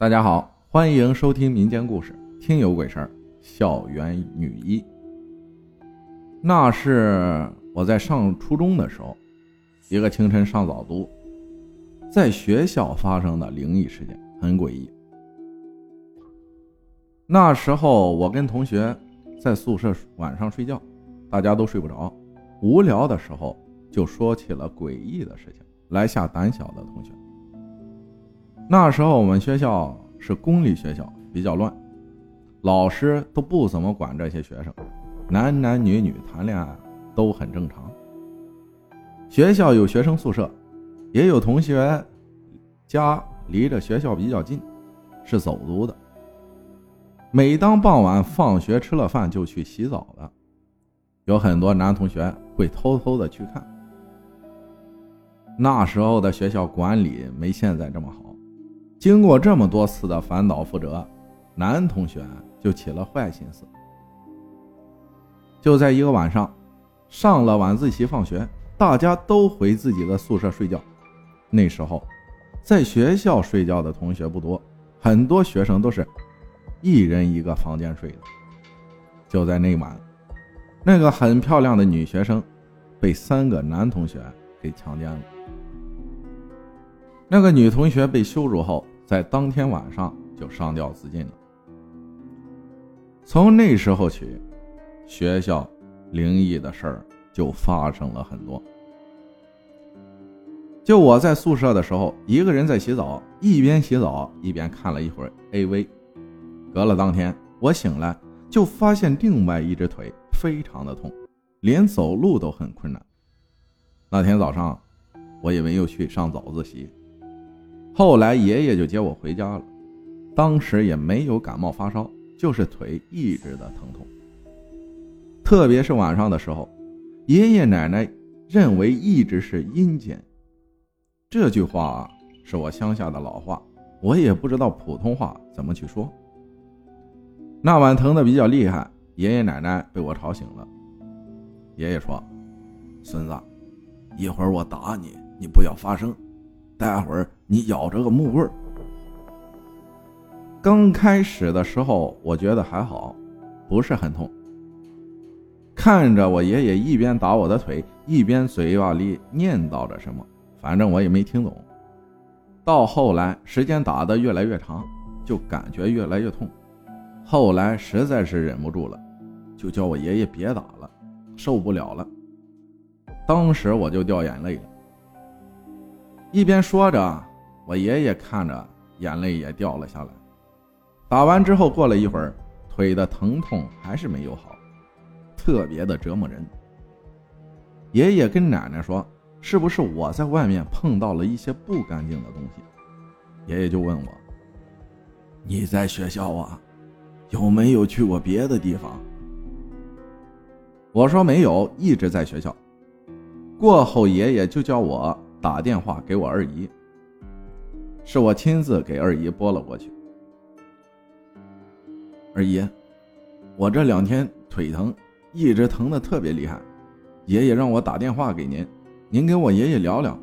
大家好，欢迎收听民间故事《听有鬼事儿》。校园女一，那是我在上初中的时候，一个清晨上早读，在学校发生的灵异事件，很诡异。那时候我跟同学在宿舍晚上睡觉，大家都睡不着，无聊的时候就说起了诡异的事情，来吓胆小的同学。那时候我们学校是公立学校，比较乱，老师都不怎么管这些学生，男男女女谈恋爱都很正常。学校有学生宿舍，也有同学家离着学校比较近，是走读的。每当傍晚放学吃了饭就去洗澡了，有很多男同学会偷偷的去看。那时候的学校管理没现在这么好。经过这么多次的反导覆辙，男同学就起了坏心思。就在一个晚上，上了晚自习放学，大家都回自己的宿舍睡觉。那时候，在学校睡觉的同学不多，很多学生都是一人一个房间睡的。就在那晚，那个很漂亮的女学生被三个男同学给强奸了。那个女同学被羞辱后。在当天晚上就上吊自尽了。从那时候起，学校灵异的事儿就发生了很多。就我在宿舍的时候，一个人在洗澡，一边洗澡一边看了一会儿 AV。隔了当天，我醒来就发现另外一只腿非常的痛，连走路都很困难。那天早上，我以为又去上早自习。后来爷爷就接我回家了，当时也没有感冒发烧，就是腿一直的疼痛。特别是晚上的时候，爷爷奶奶认为一直是阴间。这句话是我乡下的老话，我也不知道普通话怎么去说。那晚疼的比较厉害，爷爷奶奶被我吵醒了。爷爷说：“孙子，一会儿我打你，你不要发声。”待会儿你咬着个木棍儿。刚开始的时候，我觉得还好，不是很痛。看着我爷爷一边打我的腿，一边嘴巴里念叨着什么，反正我也没听懂。到后来，时间打得越来越长，就感觉越来越痛。后来实在是忍不住了，就叫我爷爷别打了，受不了了。当时我就掉眼泪了。一边说着，我爷爷看着眼泪也掉了下来。打完之后，过了一会儿，腿的疼痛还是没有好，特别的折磨人。爷爷跟奶奶说：“是不是我在外面碰到了一些不干净的东西？”爷爷就问我：“你在学校啊，有没有去过别的地方？”我说：“没有，一直在学校。”过后，爷爷就叫我。打电话给我二姨，是我亲自给二姨拨了过去。二姨，我这两天腿疼，一直疼的特别厉害，爷爷让我打电话给您，您跟我爷爷聊聊。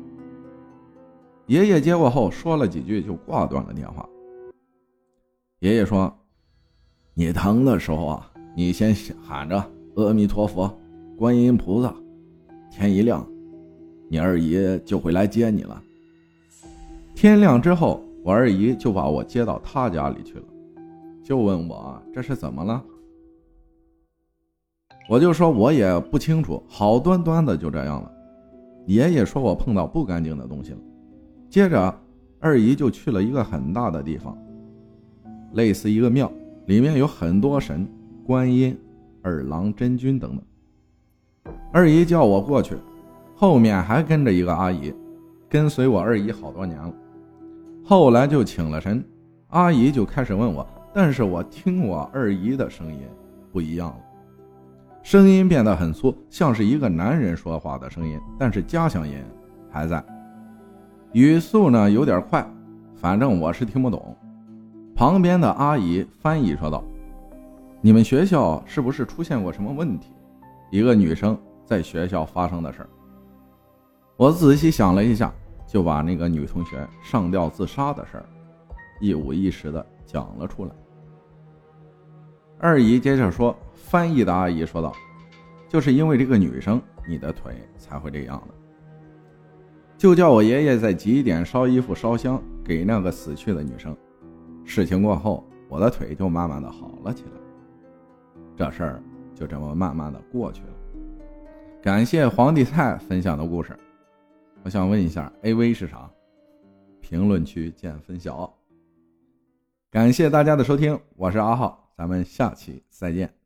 爷爷接过后说了几句就挂断了电话。爷爷说：“你疼的时候啊，你先喊着阿弥陀佛、观音菩萨，天一亮。”你二姨就会来接你了。天亮之后，我二姨就把我接到她家里去了，就问我这是怎么了。我就说我也不清楚，好端端的就这样了。爷爷说我碰到不干净的东西了。接着，二姨就去了一个很大的地方，类似一个庙，里面有很多神，观音、二郎、真君等等。二姨叫我过去。后面还跟着一个阿姨，跟随我二姨好多年了。后来就请了神，阿姨就开始问我，但是我听我二姨的声音不一样了，声音变得很粗，像是一个男人说话的声音，但是家乡音还在，语速呢有点快，反正我是听不懂。旁边的阿姨翻译说道：“你们学校是不是出现过什么问题？一个女生在学校发生的事儿。”我仔细想了一下，就把那个女同学上吊自杀的事儿一五一十的讲了出来。二姨接着说：“翻译的阿姨说道，就是因为这个女生，你的腿才会这样的。就叫我爷爷在几点烧衣服、烧香给那个死去的女生。事情过后，我的腿就慢慢的好了起来。这事儿就这么慢慢的过去了。感谢皇帝菜分享的故事。我想问一下，A V 是啥？评论区见分晓。感谢大家的收听，我是阿浩。”咱们下期再见。